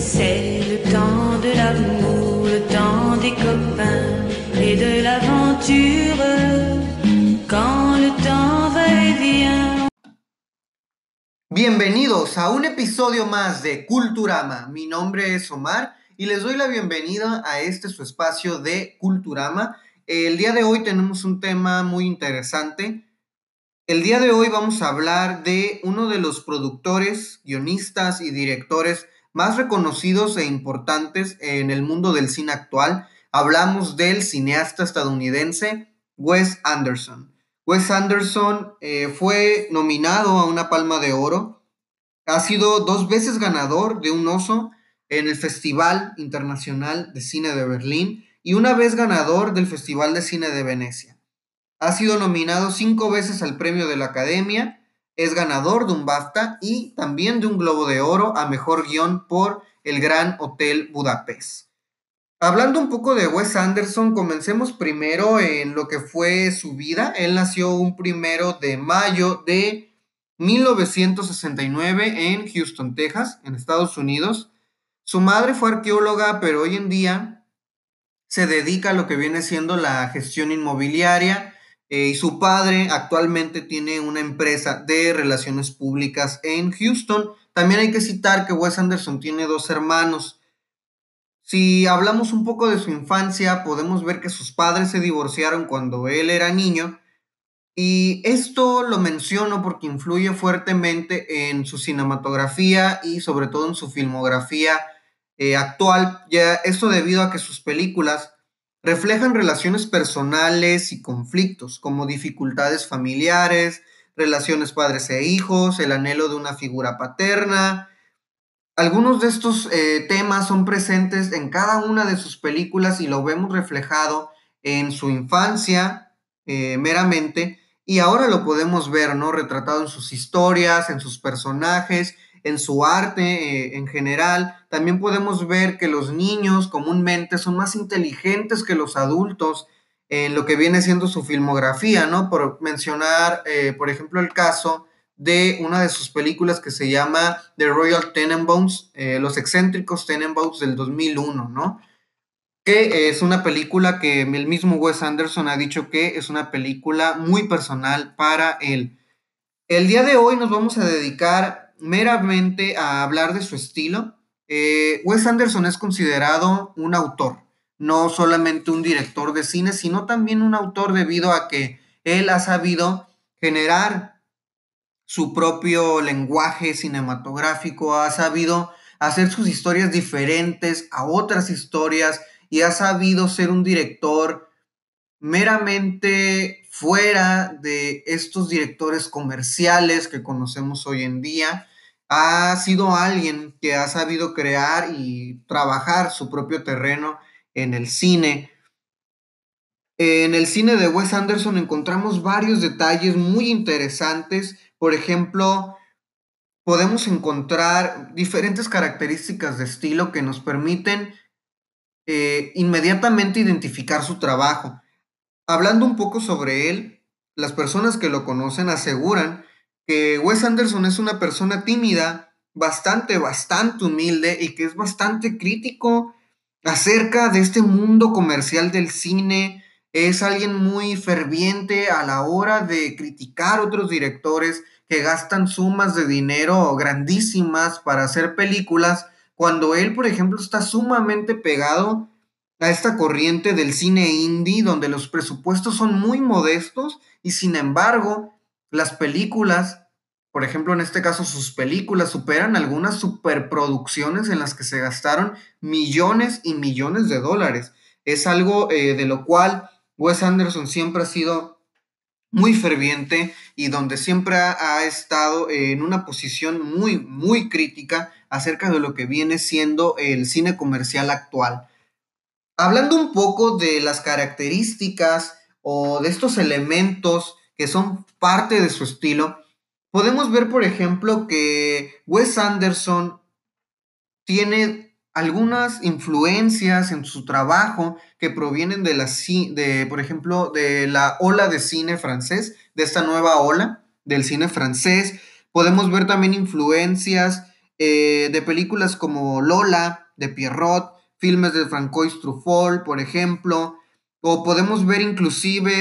C'est le temps de l'amour, le temps des copains et de l'aventure. Quand le temps va et. Bienvenidos a un episodio más de Culturama. Mi nombre es Omar y les doy la bienvenida a este su espacio de Culturama. El día de hoy tenemos un tema muy interesante. El día de hoy vamos a hablar de uno de los productores, guionistas y directores más reconocidos e importantes en el mundo del cine actual. Hablamos del cineasta estadounidense Wes Anderson. Wes Anderson eh, fue nominado a una Palma de Oro. Ha sido dos veces ganador de un oso en el Festival Internacional de Cine de Berlín y una vez ganador del Festival de Cine de Venecia. Ha sido nominado cinco veces al Premio de la Academia es ganador de un BAFTA y también de un Globo de Oro a Mejor Guión por El Gran Hotel Budapest. Hablando un poco de Wes Anderson, comencemos primero en lo que fue su vida. Él nació un primero de mayo de 1969 en Houston, Texas, en Estados Unidos. Su madre fue arqueóloga, pero hoy en día se dedica a lo que viene siendo la gestión inmobiliaria eh, y su padre actualmente tiene una empresa de relaciones públicas en Houston. También hay que citar que Wes Anderson tiene dos hermanos. Si hablamos un poco de su infancia, podemos ver que sus padres se divorciaron cuando él era niño. Y esto lo menciono porque influye fuertemente en su cinematografía y sobre todo en su filmografía eh, actual. Ya esto debido a que sus películas reflejan relaciones personales y conflictos, como dificultades familiares, relaciones padres e hijos, el anhelo de una figura paterna. Algunos de estos eh, temas son presentes en cada una de sus películas y lo vemos reflejado en su infancia eh, meramente y ahora lo podemos ver, ¿no? Retratado en sus historias, en sus personajes en su arte eh, en general. También podemos ver que los niños comúnmente son más inteligentes que los adultos en lo que viene siendo su filmografía, ¿no? Por mencionar, eh, por ejemplo, el caso de una de sus películas que se llama The Royal Tenenbaums, eh, Los excéntricos Tenenbaums del 2001, ¿no? Que es una película que el mismo Wes Anderson ha dicho que es una película muy personal para él. El día de hoy nos vamos a dedicar meramente a hablar de su estilo, eh, Wes Anderson es considerado un autor, no solamente un director de cine, sino también un autor debido a que él ha sabido generar su propio lenguaje cinematográfico, ha sabido hacer sus historias diferentes a otras historias y ha sabido ser un director meramente fuera de estos directores comerciales que conocemos hoy en día ha sido alguien que ha sabido crear y trabajar su propio terreno en el cine. En el cine de Wes Anderson encontramos varios detalles muy interesantes. Por ejemplo, podemos encontrar diferentes características de estilo que nos permiten eh, inmediatamente identificar su trabajo. Hablando un poco sobre él, las personas que lo conocen aseguran que Wes Anderson es una persona tímida, bastante, bastante humilde y que es bastante crítico acerca de este mundo comercial del cine. Es alguien muy ferviente a la hora de criticar otros directores que gastan sumas de dinero grandísimas para hacer películas, cuando él, por ejemplo, está sumamente pegado a esta corriente del cine indie, donde los presupuestos son muy modestos y sin embargo las películas, por ejemplo, en este caso sus películas, superan algunas superproducciones en las que se gastaron millones y millones de dólares. Es algo eh, de lo cual Wes Anderson siempre ha sido muy ferviente y donde siempre ha, estado en una posición muy, muy crítica acerca de lo que viene siendo el cine comercial actual. Hablando un poco de las características o de estos elementos que son parte de su estilo, podemos ver, por ejemplo, que Wes Anderson tiene algunas influencias en su trabajo que provienen de la, de, por ejemplo, de la ola de cine francés, de esta nueva ola del cine francés. Podemos ver también influencias eh, de películas como Lola, de Pierrot, filmes de Francois Truffaut, por ejemplo, o podemos ver inclusive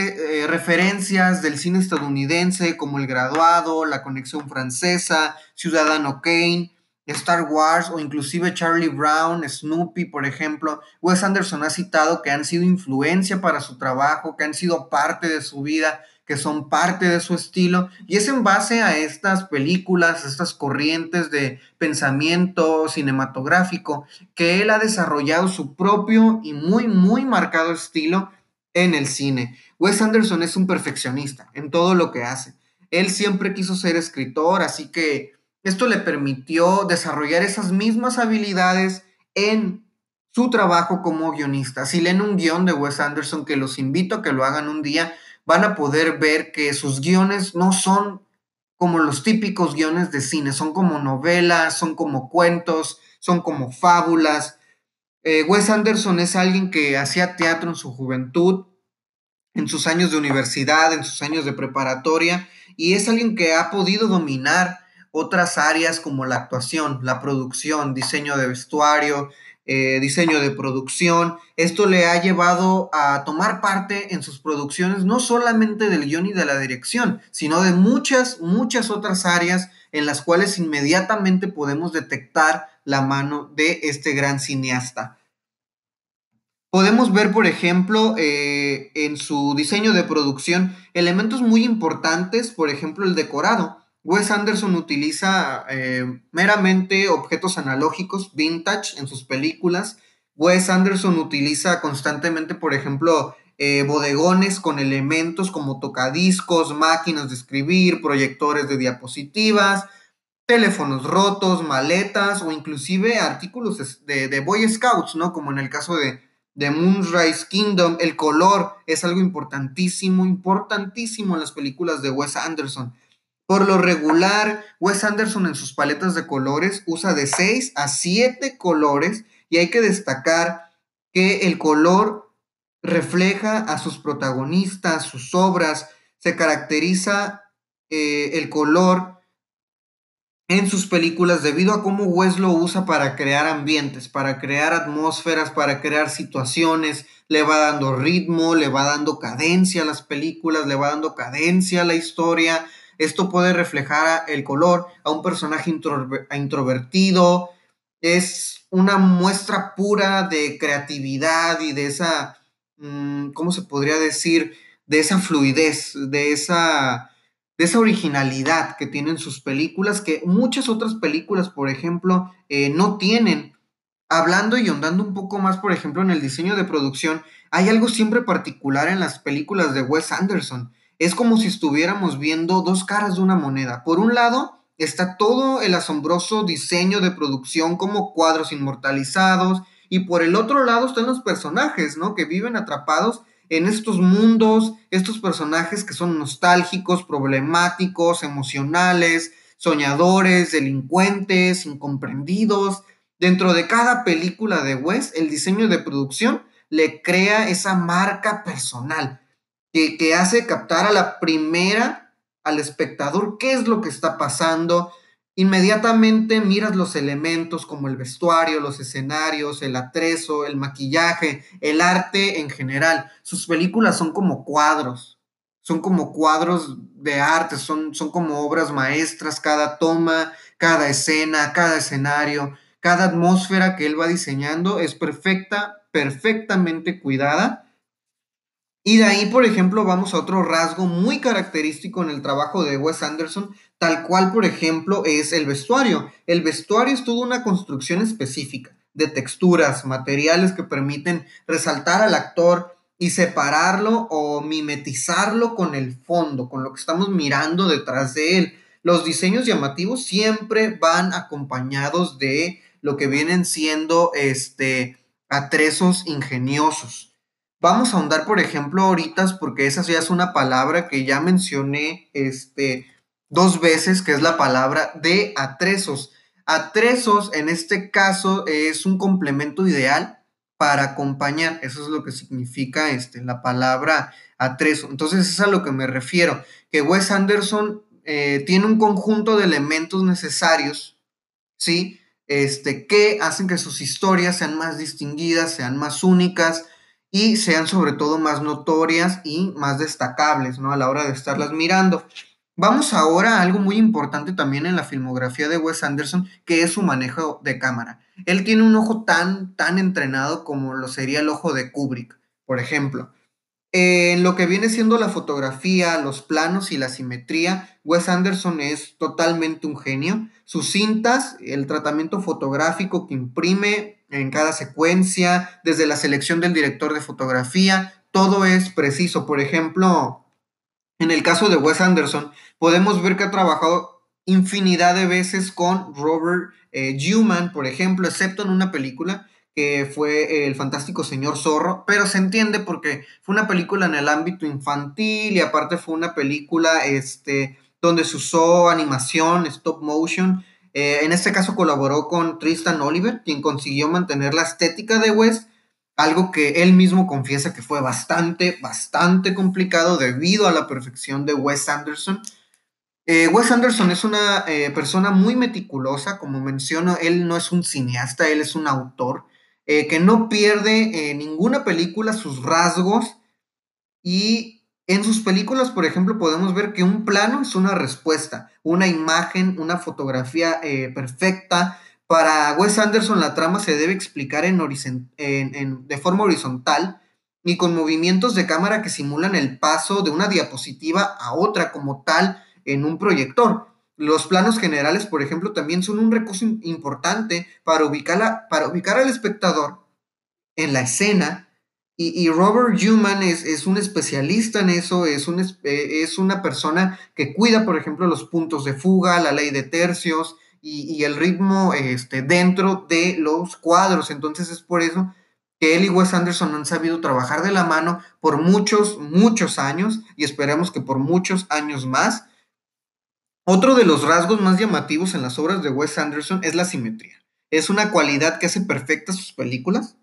eh, referencias del cine estadounidense como El Graduado, La Conexión Francesa, Ciudadano Kane, Star Wars o inclusive Charlie Brown, Snoopy, por ejemplo. Wes Anderson ha citado que han sido influencia para su trabajo, que han sido parte de su vida, que son parte de su estilo. Y es en base a estas películas, estas corrientes de pensamiento cinematográfico, que él ha desarrollado su propio y muy, muy marcado estilo en el cine. Wes Anderson es un perfeccionista en todo lo que hace. Él siempre quiso ser escritor, así que esto le permitió desarrollar esas mismas habilidades en su trabajo como guionista. Si leen un guion de Wes Anderson, que los invito a que lo hagan un día, van a poder ver que sus guiones no son como los típicos guiones de cine, son como novelas, son como cuentos, son como fábulas. Eh, Wes Anderson es alguien que hacía teatro en su juventud, en sus años de universidad, en sus años de preparatoria, y es alguien que ha podido dominar otras áreas como la actuación, la producción, diseño de vestuario, eh, diseño de producción. Esto le ha llevado a tomar parte en sus producciones no solamente del guion y de la dirección, sino de muchas, muchas otras áreas en las cuales inmediatamente podemos detectar la mano de este gran cineasta. Podemos ver, por ejemplo, eh, en su diseño de producción elementos muy importantes, por ejemplo, el decorado. Wes Anderson utiliza eh, meramente objetos analógicos vintage en sus películas. Wes Anderson utiliza constantemente, por ejemplo, eh, bodegones con elementos como tocadiscos, máquinas de escribir, proyectores de diapositivas, teléfonos rotos, maletas o inclusive artículos de, de Boy Scouts, ¿no? Como en el caso de, de Moonrise Kingdom. El color es algo importantísimo, importantísimo en las películas de Wes Anderson. Por lo regular, Wes Anderson en sus paletas de colores usa de 6 a 7 colores y hay que destacar que el color refleja a sus protagonistas, sus obras, se caracteriza eh, el color en sus películas debido a cómo Wes lo usa para crear ambientes, para crear atmósferas, para crear situaciones, le va dando ritmo, le va dando cadencia a las películas, le va dando cadencia a la historia, esto puede reflejar el color a un personaje introvertido. Es una muestra pura de creatividad y de esa, mm, ¿cómo se podría decir? De esa fluidez, de esa, de esa originalidad que tienen sus películas, que muchas otras películas, por ejemplo, eh, no tienen. Hablando y ondando un poco más, por ejemplo, en el diseño de producción, hay algo siempre particular en las películas de Wes Anderson es como si estuviéramos viendo dos caras de una moneda. Por un lado, está todo el asombroso diseño de producción como cuadros inmortalizados y por el otro lado están los personajes, ¿no? Que viven atrapados en estos mundos, estos personajes que son nostálgicos, problemáticos, emocionales, soñadores, delincuentes, incomprendidos. Dentro de cada película de Wes, el diseño de producción le crea esa marca personal que, hace captar a la primera al espectador qué es lo que está pasando. Inmediatamente miras los elementos como el vestuario, los escenarios, el atrezo, el maquillaje, el arte en general. Sus películas son como cuadros, son como cuadros de arte, son, son como obras maestras, cada toma, cada escena, cada escenario, cada atmósfera que él va diseñando es perfecta, perfectamente cuidada y de ahí, por ejemplo, vamos a otro rasgo muy característico en el trabajo de Wes Anderson, tal cual, por ejemplo, es el vestuario. El vestuario es toda una construcción específica de texturas, materiales que permiten resaltar al actor y separarlo o mimetizarlo con el fondo, con lo que estamos mirando detrás de él. Los diseños llamativos siempre van acompañados de lo que vienen siendo este atrezos ingeniosos. Vamos a ahondar, por ejemplo, ahorita, porque esa ya es una palabra que ya mencioné este, dos veces, que es la palabra de atrezos. Atrezos, en este caso, es un complemento ideal para acompañar. Eso es lo que significa este, la palabra atrezo. Entonces, es a lo que me refiero, que Wes Anderson eh, tiene un conjunto de elementos necesarios, ¿sí? este, que hacen que sus historias sean más distinguidas, sean más únicas y sean sobre todo más notorias y más destacables, ¿no? A la hora de estarlas mirando. Vamos ahora a algo muy importante también en la filmografía de Wes Anderson, que es su manejo de cámara. Él tiene un ojo tan, tan entrenado como lo sería el ojo de Kubrick, por ejemplo. En lo que viene siendo la fotografía, los planos y la simetría, Wes Anderson es totalmente un genio. Sus cintas, el tratamiento fotográfico que imprime en cada secuencia, desde la selección del director de fotografía, todo es preciso. Por ejemplo, en el caso de Wes Anderson, podemos ver que ha trabajado infinidad de veces con Robert eh, por ejemplo, excepto en una película que fue El Fantástico Señor Zorro, pero se entiende porque fue una película en el ámbito infantil y aparte fue una película este, donde se usó animación, stop motion. Eh, en este caso colaboró con Tristan Oliver, quien consiguió mantener la estética de Wes, algo que él mismo confiesa que fue bastante, bastante complicado debido a la perfección de Wes Anderson. Eh, Wes Anderson es una eh, persona muy meticulosa, como menciono, él no es un cineasta, él es un autor eh, que no pierde en ninguna película sus rasgos y en sus películas, por ejemplo, podemos ver que un plano es una respuesta, una imagen, una fotografía perfecta. Para Wes Anderson la trama se debe explicar en, de forma horizontal y con movimientos de cámara que simulan el paso de una diapositiva a otra como tal en un proyector. Los planos generales, por ejemplo, también son un recurso importante para ubicar, para ubicar al espectador en la escena. Y, Robert Newman es, un especialista en eso, es, un, eh, es una persona que cuida, por ejemplo, los puntos de fuga, la ley de tercios y, el ritmo este, dentro de los cuadros. Entonces es por eso que él y Wes Anderson han sabido trabajar de la mano por muchos, muchos años y esperemos que por muchos años más. Otro de los rasgos más llamativos en las obras de Wes Anderson es la simetría. Es una cualidad que hace perfectas sus películas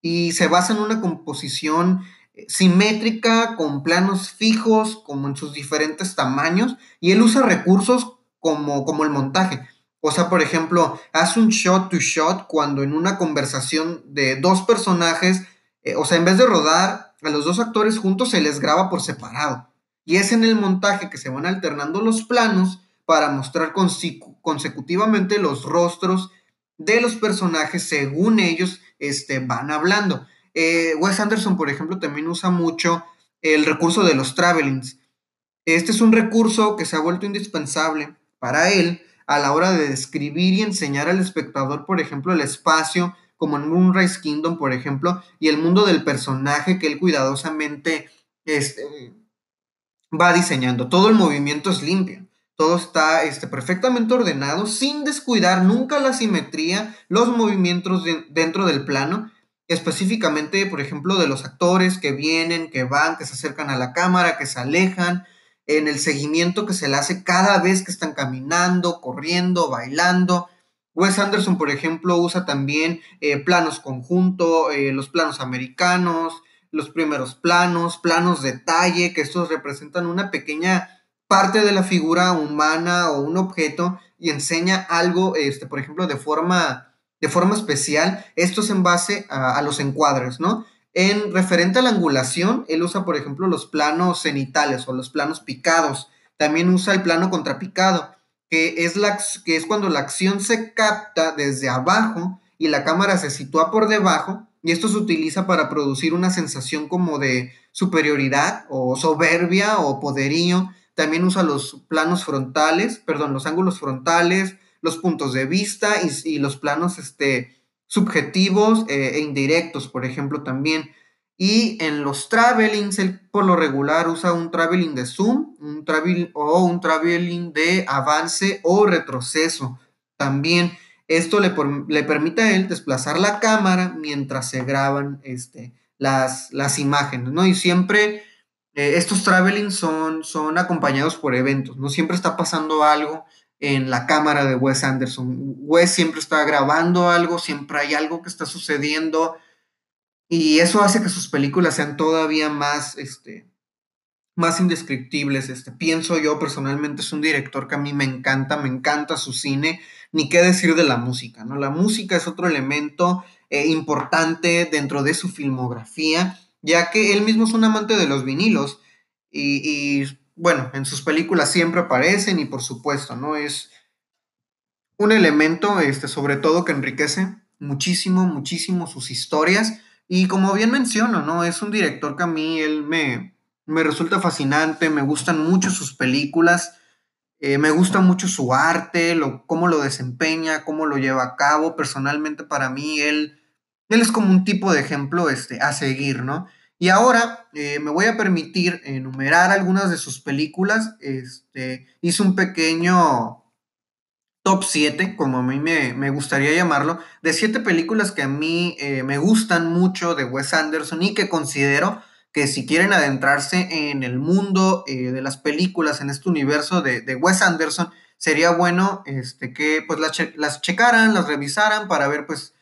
y se basa en una composición eh, simétrica con planos fijos como en sus diferentes tamaños y él usa recursos como, como el montaje. O sea, por ejemplo, hace un shot to shot cuando en una conversación de dos personajes, eh, o sea, en vez de rodar a los dos actores juntos, se les graba por separado. Y es en el montaje que se van alternando los planos para mostrar consecutivamente los rostros de los personajes según ellos este, van hablando. Eh, Wes Anderson, por ejemplo, también usa mucho el recurso de los travelings. Este es un recurso que se ha vuelto indispensable para él a la hora de describir y enseñar al espectador, por ejemplo, el espacio, como en Moonrise Kingdom, por ejemplo, y el mundo del personaje que él cuidadosamente este, va diseñando. Todo el movimiento es limpio todo está este, perfectamente ordenado, sin descuidar nunca la simetría, los movimientos dentro del plano, específicamente, por ejemplo, de los actores que vienen, que van, que se acercan a la cámara, que se alejan, en el seguimiento que se le hace cada vez que están caminando, corriendo, bailando. Wes Anderson, por ejemplo, usa también eh, planos conjunto, eh, los planos americanos, los primeros planos, planos detalle, que estos representan una pequeña parte de la figura humana o un objeto y enseña algo, este, por ejemplo, de forma, de forma especial. Esto es en base a, los encuadres, ¿no? En referente a la angulación, él usa, por ejemplo, los planos cenitales o los planos picados. También usa el plano contrapicado, que es, la, que es cuando la acción se capta desde abajo y la cámara se sitúa por debajo. Y esto se utiliza para producir una sensación como de superioridad o soberbia o poderío también usa los planos frontales, perdón, los ángulos frontales, los puntos de vista y, los planos este, subjetivos eh, e indirectos, por ejemplo, también. Y en los travelings, él por lo regular usa un traveling de zoom un travel, o un traveling de avance o retroceso. También esto le, le, permite a él desplazar la cámara mientras se graban este, las, las imágenes, ¿no? Y siempre eh, estos traveling son, son acompañados por eventos, no siempre está pasando algo en la cámara de Wes Anderson. Wes siempre está grabando algo, siempre hay algo que está sucediendo y eso hace que sus películas sean todavía más, este, más indescriptibles. Este, pienso yo personalmente es un director que a mí me encanta, me encanta su cine, ni qué decir de la música, ¿no? La música es otro elemento eh, importante dentro de su filmografía, ya que él mismo es un amante de los vinilos y, bueno, en sus películas siempre aparecen y por supuesto, ¿no? Es un elemento, este, sobre todo que enriquece muchísimo, muchísimo sus historias y como bien menciono, ¿no? Es un director que a mí él me, me resulta fascinante, me gustan mucho sus películas, eh, me gusta mucho su arte, lo, cómo lo desempeña, cómo lo lleva a cabo. Personalmente para mí él, él es como un tipo de ejemplo este, a seguir, ¿no? Y ahora eh, me voy a permitir enumerar algunas de sus películas. Este, hice un pequeño top 7, como a mí me, gustaría llamarlo, de siete películas que a mí eh, me gustan mucho de Wes Anderson y que considero que si quieren adentrarse en el mundo eh, de las películas, en este universo de, Wes Anderson, sería bueno este, que pues las, las, checaran, las revisaran para ver pues,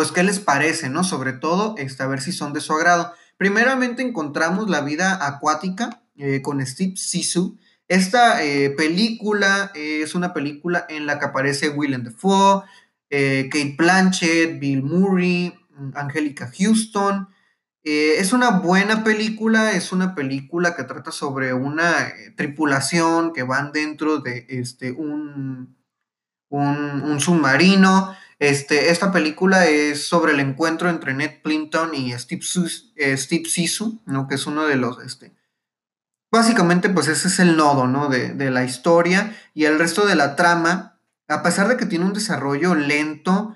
pues qué les parece, ¿no? Sobre todo, este, a ver si son de su agrado. Primeramente encontramos La vida acuática eh, con Steve Sisu. Esta eh, película es una película en la que aparece Willem Dafoe, Kate Blanchett, Bill Murray, Angelica Houston, eh, es una buena película, es una película que trata sobre una eh, tripulación que van dentro de este, un, un, submarino. Este, esta película es sobre el encuentro entre Ned Plimpton y Steve, eh, Steve Sisu, ¿no? que es uno de los... Este, básicamente, pues ese es el nodo ¿no? de, de la historia y el resto de la trama, a pesar de que tiene un desarrollo lento,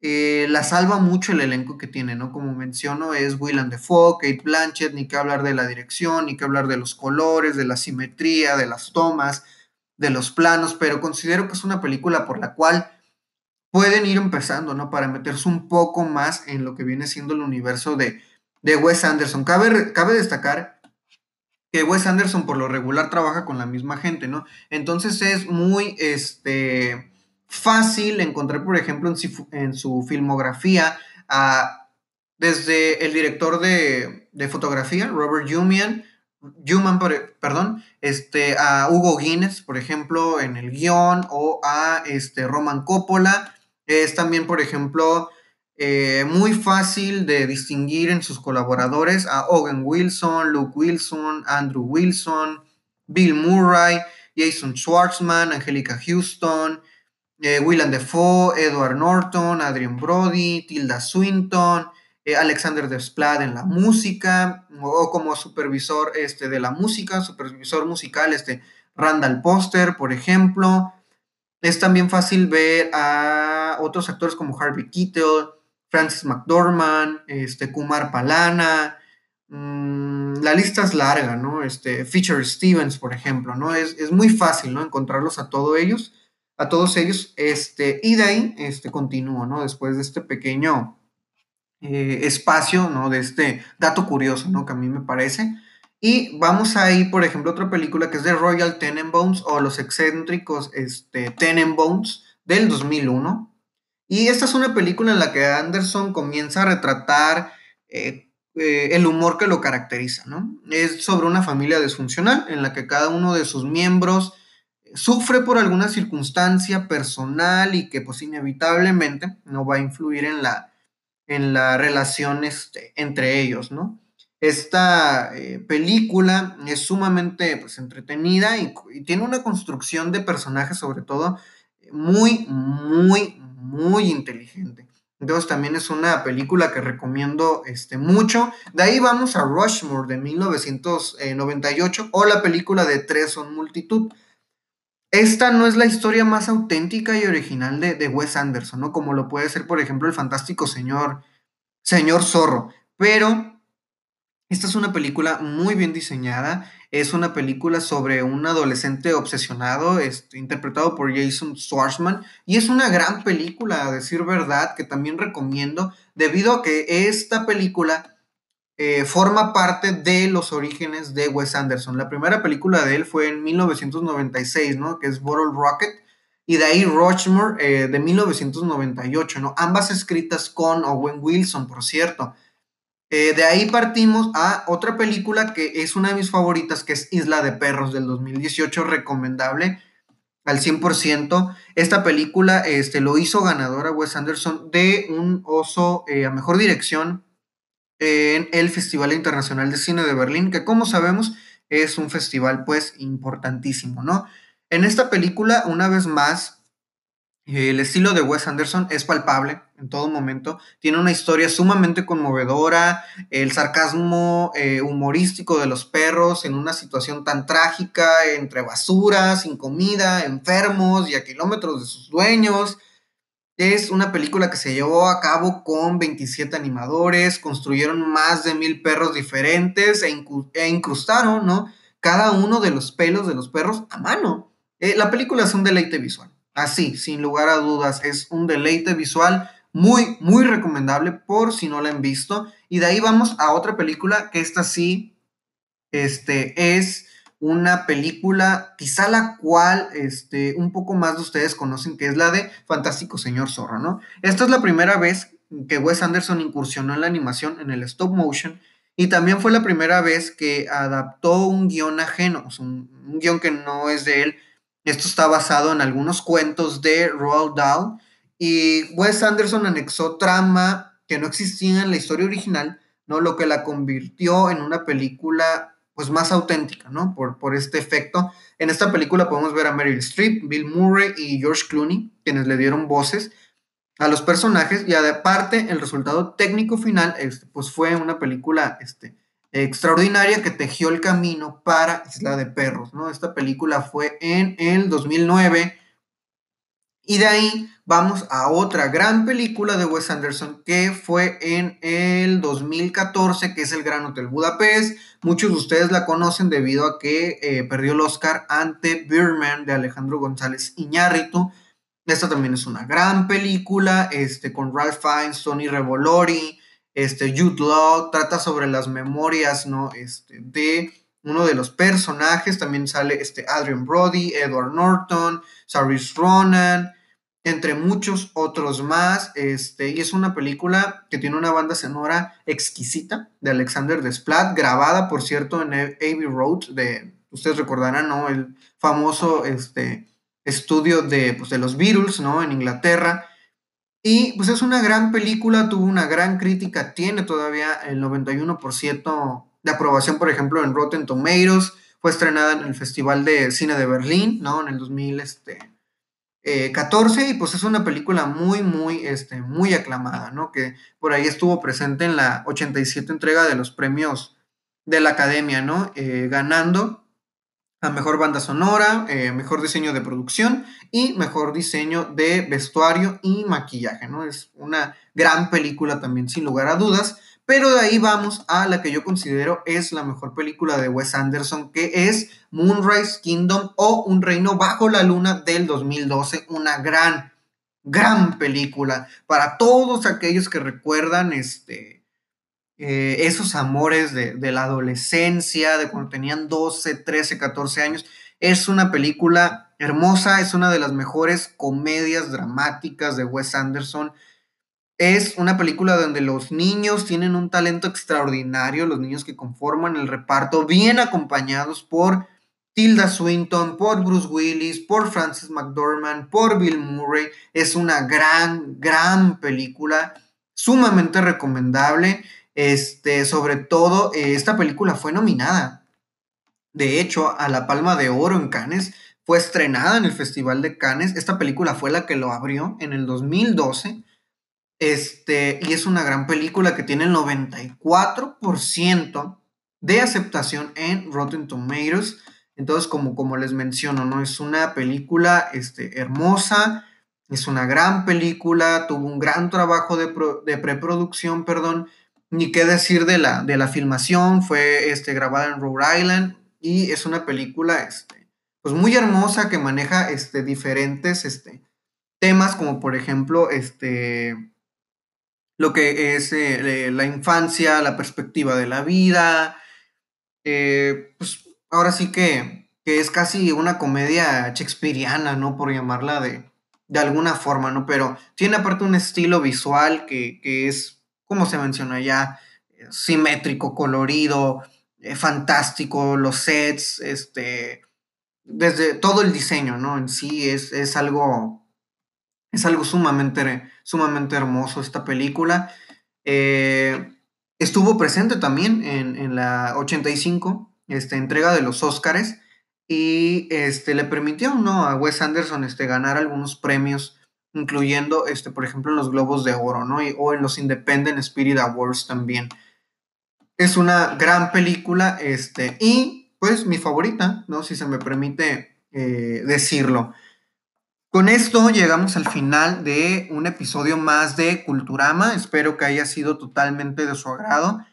eh, la salva mucho el elenco que tiene, ¿no? Como menciono, es Willem Dafoe, Kate Blanchett, ni que hablar de la dirección, ni que hablar de los colores, de la simetría, de las tomas, de los planos, pero considero que es una película por la cual pueden ir empezando, ¿no? Para meterse un poco más en lo que viene siendo el universo de, de Wes Anderson. Cabe, cabe destacar que Wes Anderson por lo regular trabaja con la misma gente, ¿no? Entonces es muy, este fácil encontrar, por ejemplo, en su, filmografía, desde el director de, fotografía, Robert Jumian, perdón, este, a Hugo Guinness, por ejemplo, en el guion, o a este, Roman Coppola. Es también, por ejemplo, eh, muy fácil de distinguir en sus colaboradores a Owen Wilson, Luke Wilson, Andrew Wilson, Bill Murray, Jason Schwartzman, Angelica Houston, eh, Willem Dafoe, Edward Norton, Adrian Brody, Tilda Swinton, eh, Alexander Desplat en la música, o, como supervisor este, de la música, supervisor musical, este, Randall Poster, por ejemplo. Es también fácil ver a otros actores como Harvey Keitel, Francis McDormand, este, Kumar Palana. Mm, la lista es larga, ¿no? Este, Fisher Stevens, por ejemplo, ¿no? Es, es muy fácil, ¿no? Encontrarlos a todos ellos a todos ellos, este, y de ahí este, continúo, ¿no? Después de este pequeño eh, espacio, ¿no? De este dato curioso, ¿no? Que a mí me parece. Y vamos a ir, por ejemplo, otra película que es de Royal Tenenbaums o Los excéntricos este, Tenenbaums del 2001. Y esta es una película en la que Anderson comienza a retratar eh, eh, el humor que lo caracteriza, ¿no? Es sobre una familia disfuncional en la que cada uno de sus miembros sufre por alguna circunstancia personal y que pues inevitablemente no va a influir en la, en la relación este, entre ellos, ¿no? Esta eh, película es sumamente pues, entretenida y, tiene una construcción de personajes sobre todo muy, muy, muy inteligente. Entonces también es una película que recomiendo este, mucho. De ahí vamos a Rushmore de 1998 o la película de Tres son multitud esta no es la historia más auténtica y original de, Wes Anderson, ¿no? Como lo puede ser, por ejemplo, el fantástico señor, señor Zorro. Pero esta es una película muy bien diseñada. Es una película sobre un adolescente obsesionado, este, interpretado por Jason Schwartzman. Y es una gran película, a decir verdad, que también recomiendo, debido a que esta película eh, forma parte de los orígenes de Wes Anderson. La primera película de él fue en 1996, ¿no? Que es Bottle Rocket. Y de ahí Rushmore eh, de 1998, ¿no? Ambas escritas con Owen Wilson, por cierto. Eh, de ahí partimos a otra película que es una de mis favoritas, que es Isla de Perros del 2018, recomendable al 100%. Esta película este, lo hizo ganadora Wes Anderson de un oso eh, a mejor dirección en el Festival Internacional de Cine de Berlín, que como sabemos es un festival pues importantísimo, ¿no? En esta película, una vez más, el estilo de Wes Anderson es palpable en todo momento. Tiene una historia sumamente conmovedora, el sarcasmo eh, humorístico de los perros en una situación tan trágica, entre basura, sin comida, enfermos y a kilómetros de sus dueños. Es una película que se llevó a cabo con 27 animadores, construyeron más de mil perros diferentes e, e incrustaron, ¿no? Cada uno de los pelos de los perros a mano. Eh, la película es un deleite visual. Así, sin lugar a dudas, es un deleite visual muy, muy recomendable por si no la han visto. Y de ahí vamos a otra película que esta sí, este, es una película, quizá la cual, este, un poco más de ustedes conocen, que es la de Fantástico Señor Zorro, ¿no? Esta es la primera vez que Wes Anderson incursionó en la animación, en el stop motion, y también fue la primera vez que adaptó un guion ajeno, un, un guion que no es de él, esto está basado en algunos cuentos de Roald Dahl y Wes Anderson anexó trama que no existía en la historia original, ¿no? Lo que la convirtió en una película pues más auténtica, ¿no? Por, por este efecto. En esta película podemos ver a Meryl Streep, Bill Murray y George Clooney, quienes le dieron voces a los personajes y aparte el resultado técnico final este, pues fue una película este, extraordinaria que tejió el camino para Isla de Perros, ¿no? Esta película fue en el 2009 y de ahí vamos a otra gran película de Wes Anderson que fue en el 2014, que es El Gran Hotel Budapest. Muchos de ustedes la conocen debido a que eh, perdió el Oscar ante Birdman de Alejandro González Iñárritu. Esta también es una gran película, este, con Ralph Fiennes, Tony Revolori, este, Jude Law trata sobre las memorias, ¿no? Este, de uno de los personajes, también sale este Adrian Brody, Edward Norton, Saris Ronan, entre muchos otros más, este, y es una película que tiene una banda sonora exquisita de Alexander Desplat, grabada, por cierto, en Abbey Road, de, ustedes recordarán, ¿no? El famoso, este, estudio de, pues, de los Beatles, ¿no? En Inglaterra, y pues es una gran película, tuvo una gran crítica, tiene todavía el 91% de aprobación, por ejemplo, en Rotten Tomatoes. Fue estrenada en el Festival de Cine de Berlín, ¿no? En el 2014 este, y pues es una película muy, muy, este, muy aclamada, ¿no? Que por ahí estuvo presente en la 87 entrega de los premios de la Academia, ¿no? Eh, ganando a mejor banda sonora, eh, mejor diseño de producción y mejor diseño de vestuario y maquillaje, ¿no? Es una gran película también, sin lugar a dudas. Pero de ahí vamos a la que yo considero es la mejor película de Wes Anderson, que es Moonrise Kingdom o Un Reino Bajo la Luna del 2012. Una gran, gran película para todos aquellos que recuerdan este, eh, esos amores de, la adolescencia, de cuando tenían 12, 13, 14 años. Es una película hermosa, es una de las mejores comedias dramáticas de Wes Anderson. Es una película donde los niños tienen un talento extraordinario, los niños que conforman el reparto, bien acompañados por Tilda Swinton, por Bruce Willis, por Francis McDormand, por Bill Murray. Es una gran, gran película, sumamente recomendable. Este, sobre todo, eh, esta película fue nominada. De hecho, a la Palma de Oro en Cannes. Fue estrenada en el Festival de Cannes. Esta película fue la que lo abrió en el 2012. Este, y es una gran película que tiene el 94% de aceptación en Rotten Tomatoes. Entonces, como, como les menciono, ¿no? Es una película este, hermosa, es una gran película, tuvo un gran trabajo de, de preproducción, perdón, ni qué decir de la, de la filmación, fue este, grabada en Rhode Island y es una película este, pues muy hermosa que maneja este, diferentes este, temas como por ejemplo este, lo que es eh, la infancia, la perspectiva de la vida, eh, pues ahora sí que, que, es casi una comedia shakespeariana, ¿no? Por llamarla de, de alguna forma, ¿no? Pero tiene aparte un estilo visual que, que es como se menciona ya, simétrico, colorido, eh, fantástico, los sets, este, desde todo el diseño, ¿no? En sí es, es algo, es algo sumamente, sumamente hermoso esta película. Eh, estuvo presente también en, en, la 85, este, entrega de los Óscares, y este, le permitió ¿no? a Wes Anderson este, ganar algunos premios, incluyendo, este, por ejemplo, en los Globos de Oro, ¿no? o en los Independent Spirit Awards también. Es una gran película, este, y pues mi favorita, ¿no? Si se me permite eh, decirlo. Con esto llegamos al final de un episodio más de Culturama. Espero que haya sido totalmente de su agrado.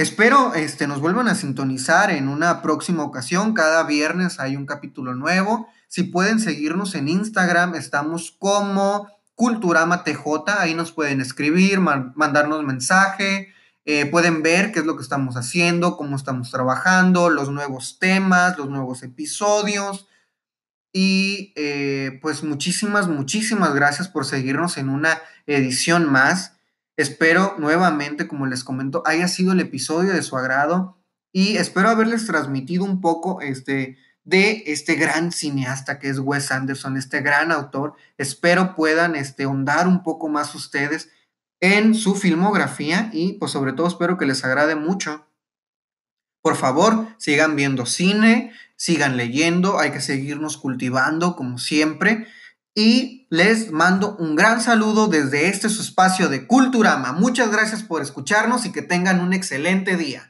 Espero este, nos vuelvan a sintonizar en una próxima ocasión. Cada viernes hay un capítulo nuevo. Si pueden seguirnos en Instagram, estamos como Culturama TJ. Ahí nos pueden escribir, mandarnos mensaje. Eh, pueden ver qué es lo que estamos haciendo, cómo estamos trabajando, los nuevos temas, los nuevos episodios. Y eh, pues muchísimas, muchísimas gracias por seguirnos en una edición más. Espero nuevamente, como les comento, haya sido el episodio de su agrado y espero haberles transmitido un poco este, de este gran cineasta que es Wes Anderson, este gran autor. Espero puedan este, ahondar un poco más ustedes en su filmografía y pues sobre todo espero que les agrade mucho. Por favor, sigan viendo cine, sigan leyendo, hay que seguirnos cultivando como siempre y les mando un gran saludo desde este su espacio de Culturama. Muchas gracias por escucharnos y que tengan un excelente día.